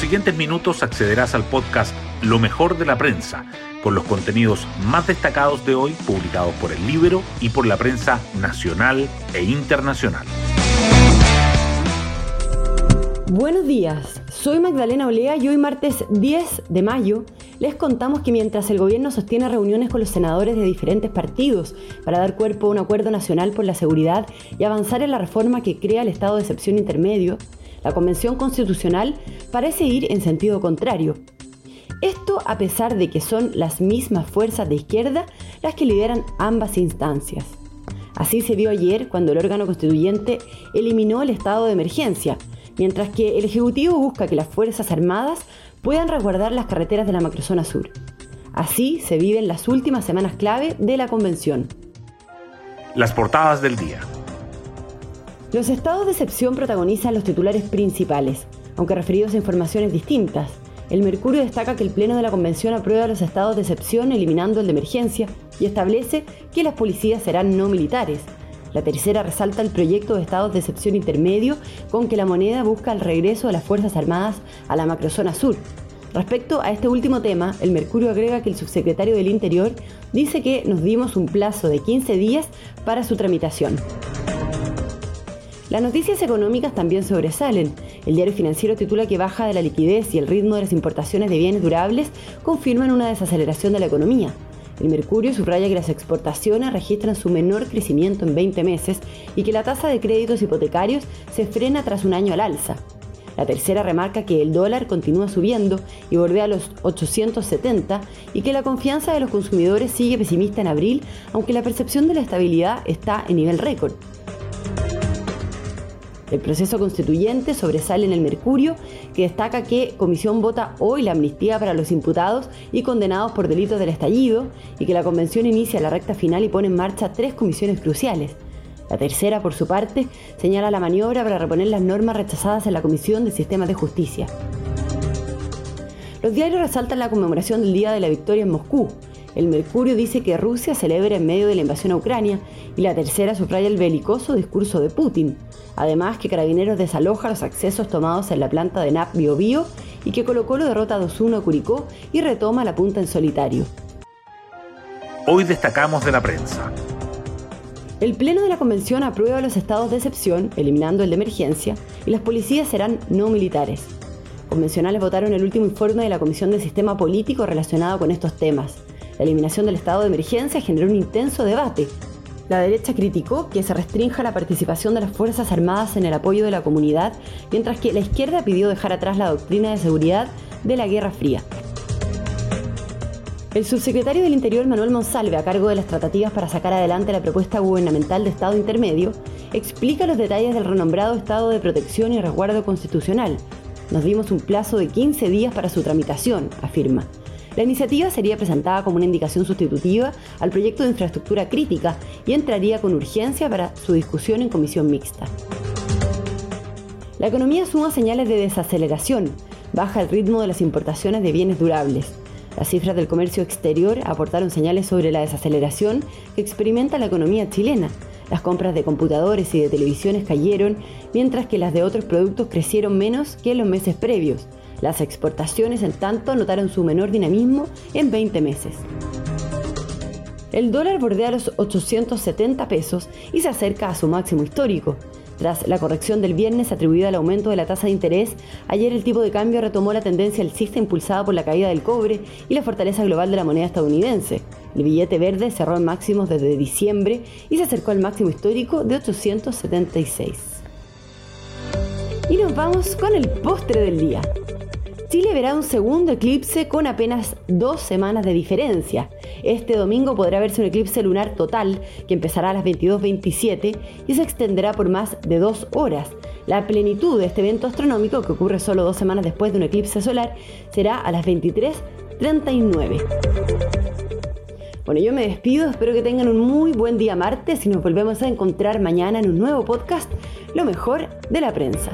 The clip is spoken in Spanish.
siguientes minutos accederás al podcast Lo mejor de la prensa, con los contenidos más destacados de hoy publicados por el libro y por la prensa nacional e internacional. Buenos días, soy Magdalena Olea y hoy martes 10 de mayo les contamos que mientras el gobierno sostiene reuniones con los senadores de diferentes partidos para dar cuerpo a un acuerdo nacional por la seguridad y avanzar en la reforma que crea el estado de excepción intermedio, la Convención Constitucional parece ir en sentido contrario. Esto a pesar de que son las mismas fuerzas de izquierda las que lideran ambas instancias. Así se vio ayer cuando el órgano constituyente eliminó el estado de emergencia, mientras que el Ejecutivo busca que las Fuerzas Armadas puedan resguardar las carreteras de la macrozona sur. Así se viven las últimas semanas clave de la convención. Las portadas del día. Los estados de excepción protagonizan los titulares principales, aunque referidos a informaciones distintas. El Mercurio destaca que el Pleno de la Convención aprueba los estados de excepción eliminando el de emergencia y establece que las policías serán no militares, la tercera resalta el proyecto de estados de excepción intermedio con que la moneda busca el regreso de las Fuerzas Armadas a la macrozona sur. Respecto a este último tema, el Mercurio agrega que el subsecretario del Interior dice que nos dimos un plazo de 15 días para su tramitación. Las noticias económicas también sobresalen. El diario financiero titula que baja de la liquidez y el ritmo de las importaciones de bienes durables confirman una desaceleración de la economía. El Mercurio subraya que las exportaciones registran su menor crecimiento en 20 meses y que la tasa de créditos hipotecarios se frena tras un año al alza. La tercera remarca que el dólar continúa subiendo y bordea los 870 y que la confianza de los consumidores sigue pesimista en abril, aunque la percepción de la estabilidad está en nivel récord. El proceso constituyente sobresale en el Mercurio, que destaca que Comisión vota hoy la amnistía para los imputados y condenados por delitos del estallido y que la Convención inicia la recta final y pone en marcha tres comisiones cruciales. La tercera, por su parte, señala la maniobra para reponer las normas rechazadas en la Comisión de Sistemas de Justicia. Los diarios resaltan la conmemoración del Día de la Victoria en Moscú, el Mercurio dice que Rusia celebra en medio de la invasión a Ucrania y la tercera subraya el belicoso discurso de Putin. Además que Carabineros desaloja los accesos tomados en la planta de NAP Bio, Bio y que Colo Colo derrota 2-1 a Curicó y retoma la punta en solitario. Hoy destacamos de la prensa. El Pleno de la Convención aprueba los estados de excepción, eliminando el de emergencia, y las policías serán no militares. Convencionales votaron el último informe de la Comisión de Sistema Político relacionado con estos temas. La eliminación del estado de emergencia generó un intenso debate. La derecha criticó que se restrinja la participación de las Fuerzas Armadas en el apoyo de la comunidad, mientras que la izquierda pidió dejar atrás la doctrina de seguridad de la Guerra Fría. El subsecretario del Interior Manuel Monsalve, a cargo de las tratativas para sacar adelante la propuesta gubernamental de Estado intermedio, explica los detalles del renombrado Estado de Protección y Resguardo Constitucional. Nos dimos un plazo de 15 días para su tramitación, afirma. La iniciativa sería presentada como una indicación sustitutiva al proyecto de infraestructura crítica y entraría con urgencia para su discusión en comisión mixta. La economía suma señales de desaceleración, baja el ritmo de las importaciones de bienes durables. Las cifras del comercio exterior aportaron señales sobre la desaceleración que experimenta la economía chilena. Las compras de computadores y de televisiones cayeron, mientras que las de otros productos crecieron menos que en los meses previos. Las exportaciones, en tanto, notaron su menor dinamismo en 20 meses. El dólar bordea los 870 pesos y se acerca a su máximo histórico. Tras la corrección del viernes atribuida al aumento de la tasa de interés, ayer el tipo de cambio retomó la tendencia alcista impulsada por la caída del cobre y la fortaleza global de la moneda estadounidense. El billete verde cerró en máximos desde diciembre y se acercó al máximo histórico de 876. Y nos vamos con el postre del día. Chile verá un segundo eclipse con apenas dos semanas de diferencia. Este domingo podrá verse un eclipse lunar total que empezará a las 22.27 y se extenderá por más de dos horas. La plenitud de este evento astronómico, que ocurre solo dos semanas después de un eclipse solar, será a las 23.39. Bueno, yo me despido, espero que tengan un muy buen día martes y nos volvemos a encontrar mañana en un nuevo podcast, Lo mejor de la prensa.